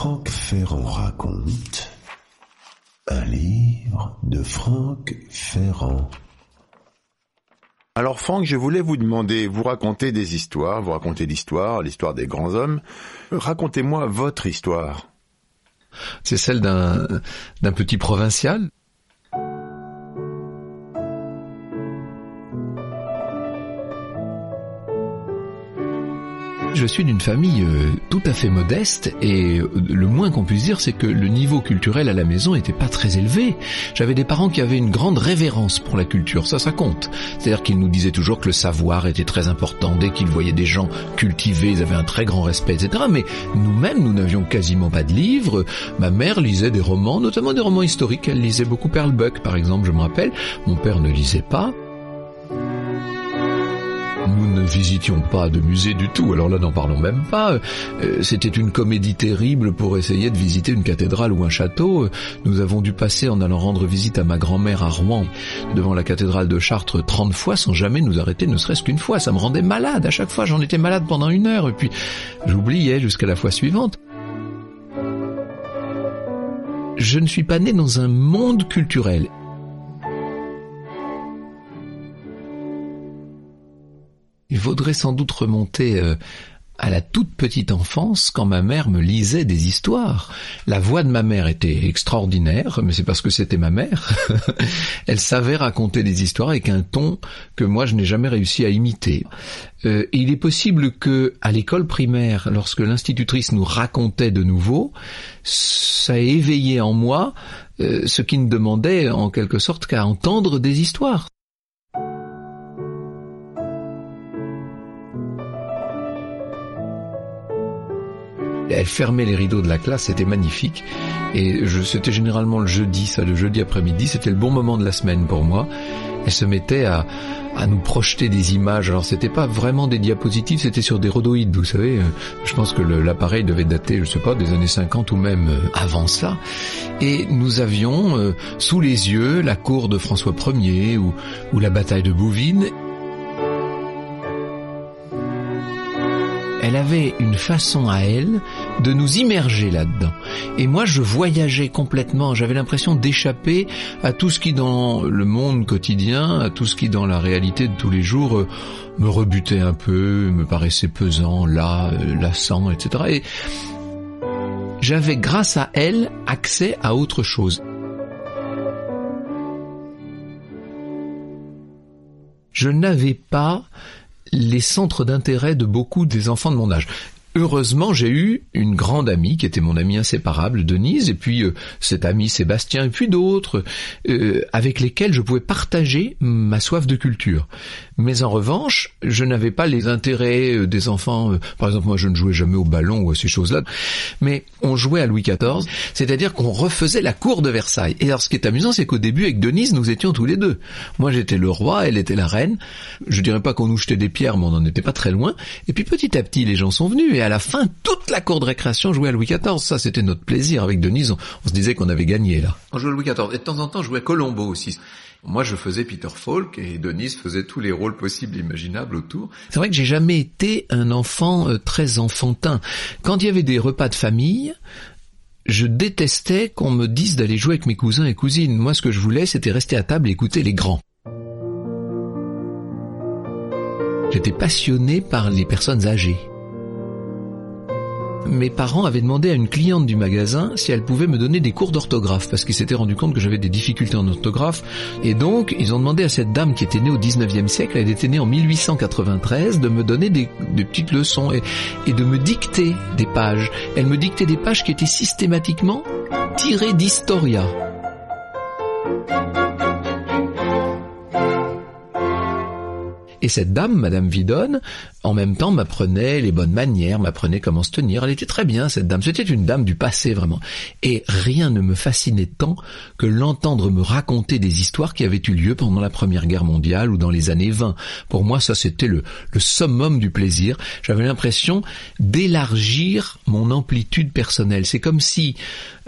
Franck Ferrand raconte un livre de Franck Ferrand. Alors Franck, je voulais vous demander, vous racontez des histoires, vous racontez l'histoire, l'histoire des grands hommes. Racontez-moi votre histoire. C'est celle d'un d'un petit provincial Je suis d'une famille euh, tout à fait modeste et euh, le moins qu'on puisse dire c'est que le niveau culturel à la maison n'était pas très élevé. J'avais des parents qui avaient une grande révérence pour la culture, ça ça compte. C'est-à-dire qu'ils nous disaient toujours que le savoir était très important, dès qu'ils voyaient des gens cultivés, ils avaient un très grand respect, etc. Mais nous-mêmes, nous n'avions quasiment pas de livres. Ma mère lisait des romans, notamment des romans historiques. Elle lisait beaucoup Perle Buck, par exemple, je me rappelle. Mon père ne lisait pas ne visitions pas de musée du tout, alors là n'en parlons même pas. Euh, C'était une comédie terrible pour essayer de visiter une cathédrale ou un château. Nous avons dû passer en allant rendre visite à ma grand-mère à Rouen, devant la cathédrale de Chartres 30 fois sans jamais nous arrêter ne serait-ce qu'une fois. Ça me rendait malade à chaque fois, j'en étais malade pendant une heure et puis j'oubliais jusqu'à la fois suivante. Je ne suis pas né dans un monde culturel Il vaudrait sans doute remonter euh, à la toute petite enfance quand ma mère me lisait des histoires. La voix de ma mère était extraordinaire, mais c'est parce que c'était ma mère. Elle savait raconter des histoires avec un ton que moi je n'ai jamais réussi à imiter. Euh, il est possible que à l'école primaire, lorsque l'institutrice nous racontait de nouveau, ça ait éveillé en moi euh, ce qui ne demandait en quelque sorte qu'à entendre des histoires. Elle fermait les rideaux de la classe, c'était magnifique. Et c'était généralement le jeudi, ça, le jeudi après-midi, c'était le bon moment de la semaine pour moi. Elle se mettait à, nous projeter des images. Alors c'était pas vraiment des diapositives, c'était sur des rhodoïdes, vous savez. Je pense que l'appareil devait dater, je sais pas, des années 50 ou même euh, avant ça. Et nous avions euh, sous les yeux la cour de François Ier ou, ou la bataille de Bouvines elle avait une façon à elle de nous immerger là-dedans. Et moi, je voyageais complètement. J'avais l'impression d'échapper à tout ce qui dans le monde quotidien, à tout ce qui dans la réalité de tous les jours euh, me rebutait un peu, me paraissait pesant, là, euh, lassant, etc. Et j'avais, grâce à elle, accès à autre chose. Je n'avais pas les centres d'intérêt de beaucoup des enfants de mon âge. Heureusement, j'ai eu une grande amie qui était mon amie inséparable, Denise, et puis euh, cet ami Sébastien, et puis d'autres, euh, avec lesquels je pouvais partager ma soif de culture. Mais en revanche, je n'avais pas les intérêts euh, des enfants. par exemple, moi, je ne jouais jamais au ballon ou à ces choses-là. Mais on jouait à Louis XIV, c'est-à-dire qu'on refaisait la cour de Versailles. Et alors, ce qui est amusant, c'est qu'au début, avec Denise, nous étions tous les deux. Moi, j'étais le roi, elle était la reine. Je dirais pas qu'on nous jetait des pierres, mais on n'en était pas très loin. Et puis, petit à petit, les gens sont venus. À la fin, toute la cour de récréation jouait à Louis XIV. Ça, c'était notre plaisir avec Denise. On, se disait qu'on avait gagné là. On jouait à Louis XIV. Et de temps en temps, je jouais Colombo aussi. Moi, je faisais Peter Falk et Denise faisait tous les rôles possibles et imaginables autour. C'est vrai que j'ai jamais été un enfant euh, très enfantin. Quand il y avait des repas de famille, je détestais qu'on me dise d'aller jouer avec mes cousins et cousines. Moi, ce que je voulais, c'était rester à table et écouter les grands. J'étais passionné par les personnes âgées mes parents avaient demandé à une cliente du magasin si elle pouvait me donner des cours d'orthographe parce qu'ils s'étaient rendu compte que j'avais des difficultés en orthographe et donc ils ont demandé à cette dame qui était née au 19e siècle, elle était née en 1893, de me donner des, petites leçons et, et de me dicter des pages. Elle me dictait des pages qui étaient systématiquement tirées d'Historia. Et Et cette dame, Madame Vidonne, en même temps m'apprenait les bonnes manières, m'apprenait comment se tenir. Elle était très bien, cette dame. C'était une dame du passé, vraiment. Et rien ne me fascinait tant que l'entendre me raconter des histoires qui avaient eu lieu pendant la Première Guerre mondiale ou dans les années 20. Pour moi, ça, c'était le, le summum du plaisir. J'avais l'impression d'élargir mon amplitude personnelle. C'est comme si,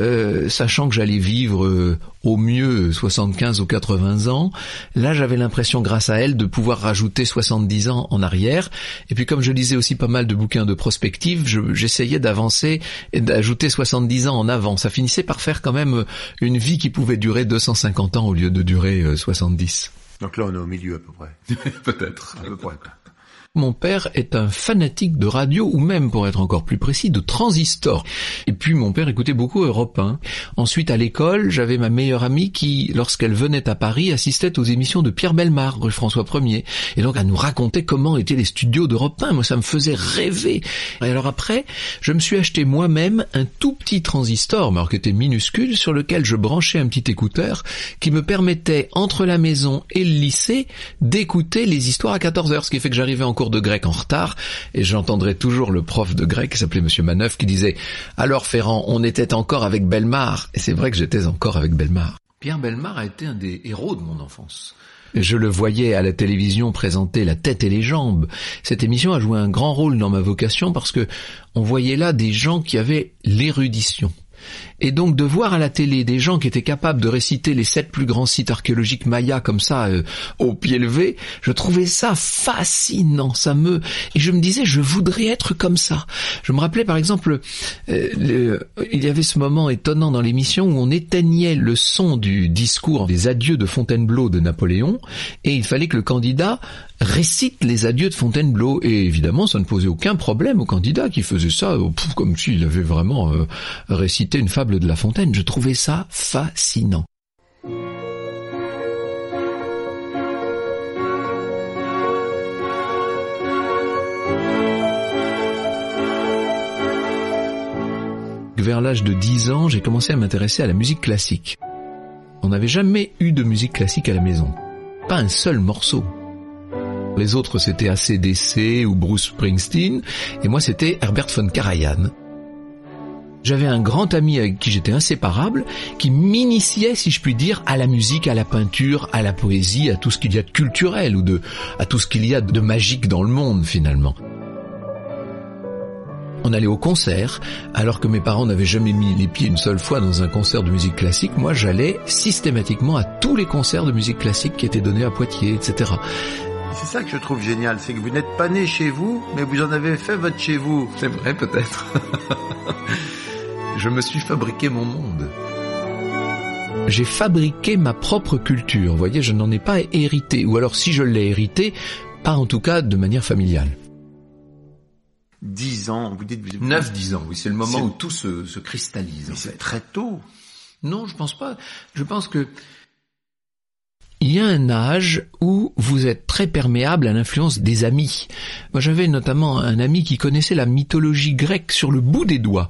euh, sachant que j'allais vivre euh, au mieux 75 ou 80 ans, là j'avais l'impression grâce à elle de pouvoir rajouter 70 ans en arrière. Et puis comme je lisais aussi pas mal de bouquins de prospective, j'essayais d'avancer et d'ajouter 70 ans en avant. Ça finissait par faire quand même une vie qui pouvait durer 250 ans au lieu de durer 70. Euh, Donc là on est au milieu à peu près. Peut-être. À peu près. Mon père est un fanatique de radio, ou même, pour être encore plus précis, de transistor. Et puis mon père écoutait beaucoup Europe 1. Ensuite, à l'école, j'avais ma meilleure amie qui, lorsqu'elle venait à Paris, assistait aux émissions de Pierre Belmar, rue François 1er. Et donc, elle nous racontait comment étaient les studios d'Europe 1. Moi, ça me faisait rêver. Et alors après, je me suis acheté moi-même un tout petit transistor, mais alors qui était minuscule, sur lequel je branchais un petit écouteur qui me permettait, entre la maison et le lycée, d'écouter les histoires à 14 heures, ce qui fait que j'arrivais en cours de grec en retard et j'entendrai toujours le prof de grec qui s'appelait Monsieur Maneuf qui disait alors Ferrand on était encore avec Belmar et c'est vrai que j'étais encore avec Belmar. Pierre Belmar a été un des héros de mon enfance. Je le voyais à la télévision présenter La tête et les jambes. Cette émission a joué un grand rôle dans ma vocation parce que on voyait là des gens qui avaient l'érudition et donc de voir à la télé des gens qui étaient capables de réciter les sept plus grands sites archéologiques mayas comme ça euh, au pied levé, je trouvais ça fascinant. Ça me et je me disais je voudrais être comme ça. Je me rappelais par exemple euh, il y avait ce moment étonnant dans l'émission où on éteignait le son du discours des adieux de Fontainebleau de Napoléon et il fallait que le candidat récite les adieux de Fontainebleau. Et évidemment, ça ne posait aucun problème au candidat qui faisait ça comme s'il avait vraiment euh, récité une fable de La Fontaine. Je trouvais ça fascinant. Vers l'âge de 10 ans, j'ai commencé à m'intéresser à la musique classique. On n'avait jamais eu de musique classique à la maison. Pas un seul morceau. Les autres c'était ACDC ou Bruce Springsteen, et moi c'était Herbert von Karajan. J'avais un grand ami avec qui j'étais inséparable, qui m'initiait, si je puis dire, à la musique, à la peinture, à la poésie, à tout ce qu'il y a de culturel ou de, à tout ce qu'il y a de magique dans le monde finalement. On allait au concert, alors que mes parents n'avaient jamais mis les pieds une seule fois dans un concert de musique classique, moi j'allais systématiquement à tous les concerts de musique classique qui étaient donnés à Poitiers, etc. C'est ça que je trouve génial, c'est que vous n'êtes pas né chez vous, mais vous en avez fait votre chez vous. C'est vrai peut-être. je me suis fabriqué mon monde. J'ai fabriqué ma propre culture, vous voyez, je n'en ai pas hérité, ou alors si je l'ai hérité, pas en tout cas de manière familiale. 10 ans, vous dites... 9-10 ans, oui, c'est le moment où tout se, se cristallise. c'est très tôt. Non, je pense pas. Je pense que y a un âge où vous êtes très perméable à l'influence des amis. Moi j'avais notamment un ami qui connaissait la mythologie grecque sur le bout des doigts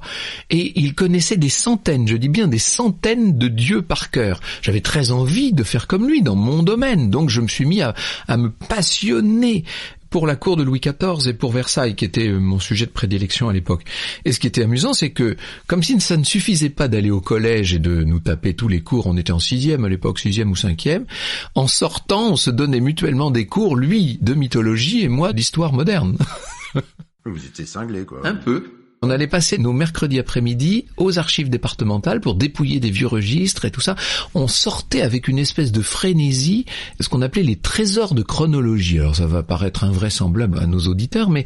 et il connaissait des centaines, je dis bien des centaines de dieux par cœur. J'avais très envie de faire comme lui dans mon domaine, donc je me suis mis à, à me passionner pour la cour de Louis XIV et pour Versailles, qui était euh, mon sujet de prédilection à l'époque. Et ce qui était amusant, c'est que, comme si ça ne suffisait pas d'aller au collège et de nous taper tous les cours, on était en sixième à l'époque, sixième ou cinquième, en sortant, on se donnait mutuellement des cours, lui de mythologie et moi d'histoire moderne. Vous étiez cinglé, quoi. Un peu. On allait passer nos mercredis après-midi aux archives départementales pour dépouiller des vieux registres et tout ça. On sortait avec une espèce de frénésie, ce qu'on appelait les trésors de chronologie. Alors ça va paraître invraisemblable à nos auditeurs, mais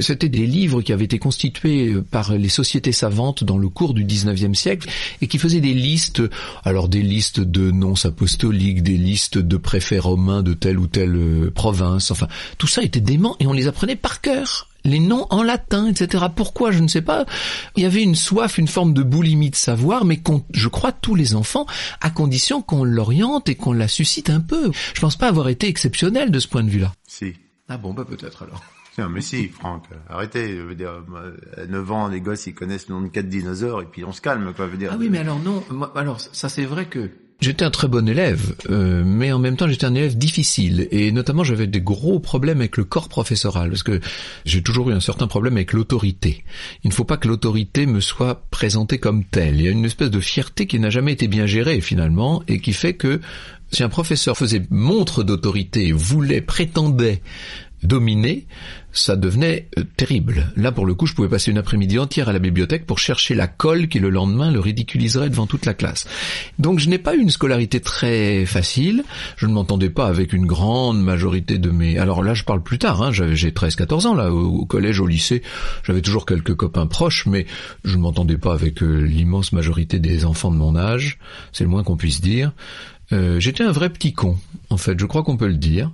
c'était des livres qui avaient été constitués par les sociétés savantes dans le cours du 19e siècle et qui faisaient des listes, alors des listes de nonces apostoliques, des listes de préfets romains de telle ou telle euh, province, enfin tout ça était dément et on les apprenait par cœur les noms en latin, etc. Pourquoi Je ne sais pas. Il y avait une soif, une forme de boulimie de savoir, mais je crois tous les enfants, à condition qu'on l'oriente et qu'on la suscite un peu. Je pense pas avoir été exceptionnel de ce point de vue-là. Si. Ah bon, bah peut-être alors. Non, mais si, Franck, arrêtez. Je veux dire, à 9 ans, les gosses, ils connaissent le nom de quatre dinosaures, et puis on se calme, quoi. Je veux dire. Ah oui, mais alors non. Alors, ça, c'est vrai que J'étais un très bon élève, euh, mais en même temps j'étais un élève difficile et notamment j'avais des gros problèmes avec le corps professoral parce que j'ai toujours eu un certain problème avec l'autorité. Il ne faut pas que l'autorité me soit présentée comme telle. Il y a une espèce de fierté qui n'a jamais été bien gérée finalement et qui fait que si un professeur faisait montre d'autorité, voulait, prétendait dominer, ça devenait euh, terrible. Là, pour le coup, je pouvais passer une après-midi entière à la bibliothèque pour chercher la colle qui, le lendemain, le ridiculiserait devant toute la classe. Donc, je n'ai pas eu une scolarité très facile. Je ne m'entendais pas avec une grande majorité de mes... Alors là, je parle plus tard. Hein. J'ai 13-14 ans, là, au, collège, au lycée. J'avais toujours quelques copains proches, mais je ne m'entendais pas avec euh, l'immense majorité des enfants de mon âge. C'est le moins qu'on puisse dire. Euh, j'étais un vrai petit con, en fait, je crois qu'on peut le dire.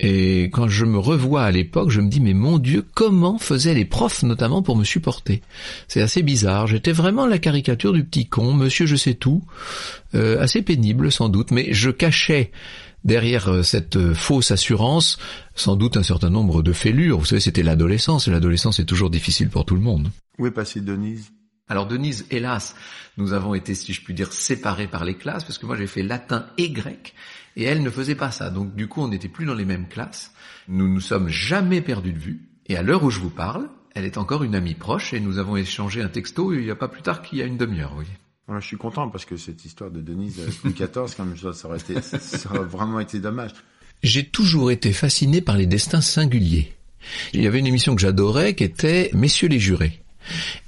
Et quand je me revois à l'époque, je me dis mais mon Dieu, comment faisaient les profs notamment pour me supporter? C'est assez bizarre. J'étais vraiment la caricature du petit con, Monsieur je sais tout, euh, assez pénible sans doute, mais je cachais derrière euh, cette fausse assurance sans doute un certain nombre de fêlures. Vous savez, c'était l'adolescence et l'adolescence est toujours difficile pour tout le monde. Où est passée Denise? Alors Denise, hélas, nous avons été, si je puis dire, séparés par les classes, parce que moi j'ai fait latin et grec, et elle ne faisait pas ça. Donc du coup, on n'était plus dans les mêmes classes. Nous nous sommes jamais perdus de vue. Et à l'heure où je vous parle, elle est encore une amie proche, et nous avons échangé un texto il n'y a pas plus tard qu'il y a une demi-heure, vous voyez. je suis content parce que cette histoire de Denise avec 14, comme ça, ça aurait, été, ça aurait vraiment été dommage. J'ai toujours été fasciné par les destins singuliers. Il y avait une émission que j'adorais qui était Messieurs les jurés.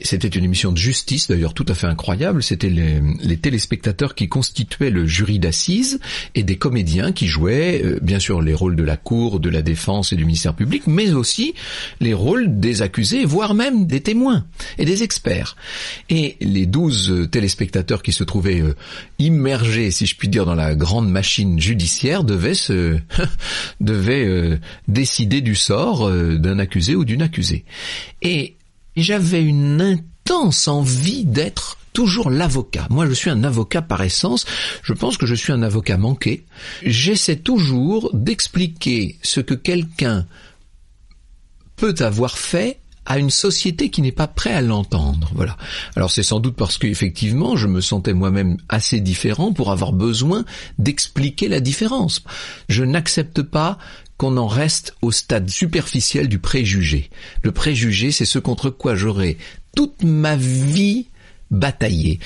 C'était une émission de justice, d'ailleurs tout à fait incroyable. C'était les, téléspectateurs qui constituaient le jury d'assises et des comédiens qui jouaient, euh, bien sûr, les rôles de la cour, de la défense et du ministère public, mais aussi les rôles des accusés, voire même des témoins et des experts. Et les douze téléspectateurs qui se trouvaient euh, immergés, si je puis dire, dans la grande machine judiciaire devaient se devaient euh, décider du sort d'un accusé ou d'une accusée. Et j'avais une intense envie d'être toujours l'avocat. Moi, je suis un avocat par essence. Je pense que je suis un avocat manqué. J'essaie toujours d'expliquer ce que quelqu'un peut avoir fait à une société qui n'est pas prête à l'entendre. Voilà. Alors c'est sans doute parce qu'effectivement, je me sentais moi-même assez différent pour avoir besoin d'expliquer la différence. Je n'accepte pas qu'on en reste au stade superficiel du préjugé. Le préjugé, c'est ce contre quoi j'aurais toute ma vie bataillé.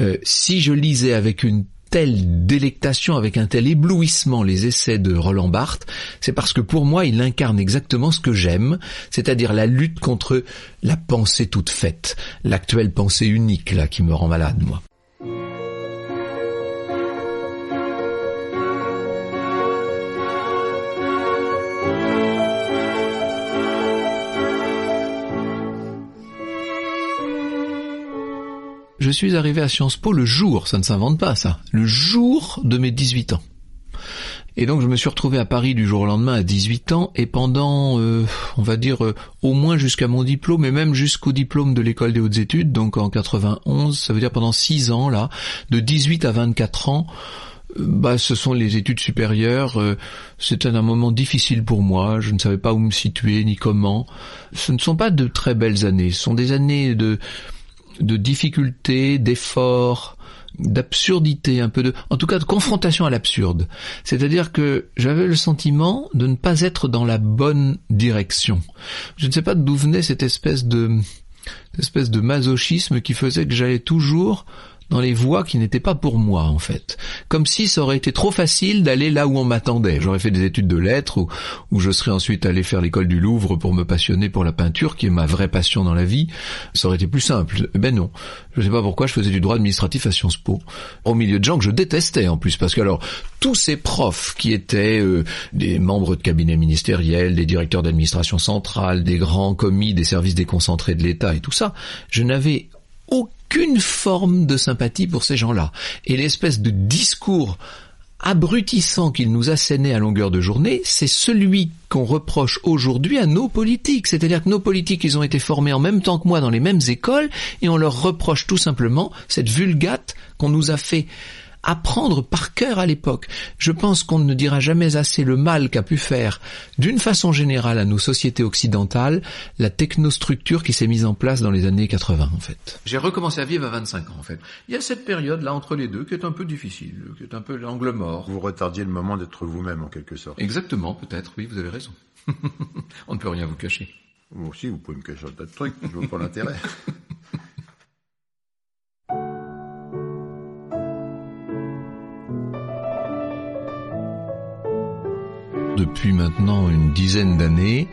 Euh, si je lisais avec une telle délectation, avec un tel éblouissement les essais de Roland Barthes, c'est parce que pour moi il incarne exactement ce que j'aime, c'est-à-dire la lutte contre la pensée toute faite, l'actuelle pensée unique là qui me rend malade moi. Je suis arrivé à Sciences Po le jour, ça ne s'invente pas ça, le jour de mes 18 ans. Et donc je me suis retrouvé à Paris du jour au lendemain à 18 ans et pendant, euh, on va dire, euh, au moins jusqu'à mon diplôme et même jusqu'au diplôme de l'école des hautes études, donc en 91, ça veut dire pendant 6 ans là, de 18 à 24 ans, euh, bah, ce sont les études supérieures. C'était un moment difficile pour moi. Je ne savais pas où me situer ni comment. Ce ne sont pas de très belles années. Ce sont des années de de difficulté, d'effort, d'absurdité, un peu de, en tout cas de confrontation à l'absurde. C'est-à-dire que j'avais le sentiment de ne pas être dans la bonne direction. Je ne sais pas d'où venait cette espèce de, espèce de masochisme qui faisait que j'allais toujours dans les voies qui n'étaient pas pour moi en fait. Comme si ça aurait été trop facile d'aller là où on m'attendait. J'aurais fait des études de lettres ou je serais ensuite allé faire l'école du Louvre pour me passionner pour la peinture qui est ma vraie passion dans la vie. Ça aurait été plus simple. Ben non. Je ne sais pas pourquoi je faisais du droit administratif à Sciences Po. Au milieu de gens que je détestais en plus parce que alors tous ces profs qui étaient euh, des membres de cabinet ministériel, des directeurs d'administration centrale, des grands commis des services déconcentrés de l'État et tout ça, je n'avais aucune forme de sympathie pour ces gens-là. Et l'espèce de discours abrutissant qu'ils nous assénaient à longueur de journée, c'est celui qu'on reproche aujourd'hui à nos politiques. C'est-à-dire que nos politiques, ils ont été formés en même temps que moi dans les mêmes écoles, et on leur reproche tout simplement cette vulgate qu'on nous a fait apprendre par cœur à l'époque. Je pense qu'on ne dira jamais assez le mal qu'a pu faire, d'une façon générale, à nos sociétés occidentales, la technostructure qui s'est mise en place dans les années 80, en fait. J'ai recommencé à vivre à 25 ans, en fait. Il y a cette période-là entre les deux qui est un peu difficile, qui est un peu l'angle mort. Vous retardiez le moment d'être vous-même, en quelque sorte. Exactement, peut-être, oui, vous avez raison. On ne peut rien vous cacher. Moi aussi, vous pouvez me cacher un tas de trucs, je vois pas l'intérêt. Depuis maintenant une dizaine d'années,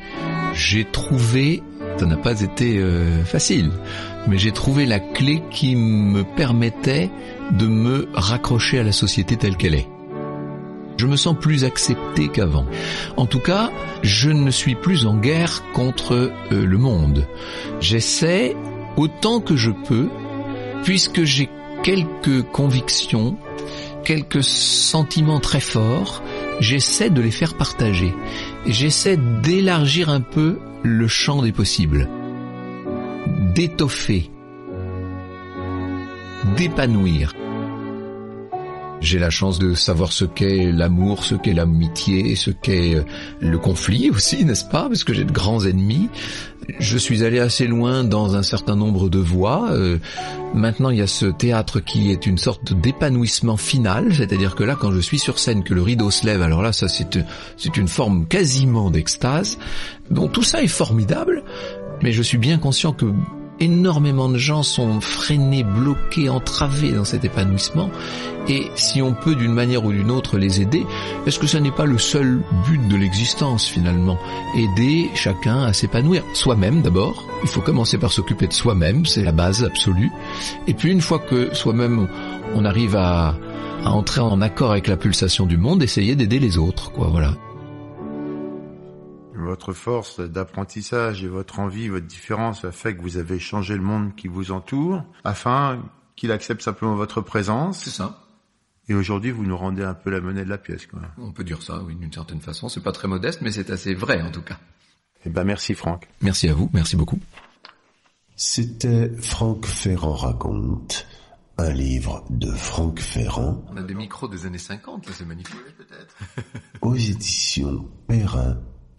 j'ai trouvé, ça n'a pas été euh, facile, mais j'ai trouvé la clé qui me permettait de me raccrocher à la société telle qu'elle est. Je me sens plus accepté qu'avant. En tout cas, je ne suis plus en guerre contre euh, le monde. J'essaie autant que je peux, puisque j'ai quelques convictions, quelques sentiments très forts, j'essaie de les faire partager. J'essaie d'élargir un peu le champ des possibles, d'étoffer, d'épanouir. J'ai la chance de savoir ce qu'est l'amour, ce qu'est l'amitié, ce qu'est euh, le conflit aussi, n'est-ce pas? Parce que j'ai de grands ennemis. Je suis allé assez loin dans un certain nombre de voies. Euh, maintenant, il y a ce théâtre qui est une sorte d'épanouissement final, c'est-à-dire que là, quand je suis sur scène, que le rideau se lève, alors là, ça c'est c'est une forme quasiment d'extase. Donc tout ça est formidable, mais je suis bien conscient que énormément de gens sont freinés, bloqués, entravés dans cet épanouissement. Et si on peut d'une manière ou d'une autre les aider, est-ce que ce n'est pas le seul but de l'existence finalement? Aider chacun à s'épanouir. Soi-même d'abord. Il faut commencer par s'occuper de soi-même, c'est la base absolue. Et puis une fois que soi-même on arrive à, à entrer en accord avec la pulsation du monde, essayer d'aider les autres, quoi, voilà votre force d'apprentissage et votre envie, votre différence a fait que vous avez changé le monde qui vous entoure afin qu'il accepte simplement votre présence. C'est ça. Et aujourd'hui, vous nous rendez un peu la monnaie de la pièce, quoi. On peut dire ça, oui, d'une certaine façon. C'est pas très modeste, mais c'est assez vrai, en tout cas. Eh ben, merci, Franck. Merci à vous. Merci beaucoup. C'était Franck Ferrand raconte, un livre de Franck Ferrand. On a des micros des années 50, c'est magnifique, peut-être. aux éditions Perrin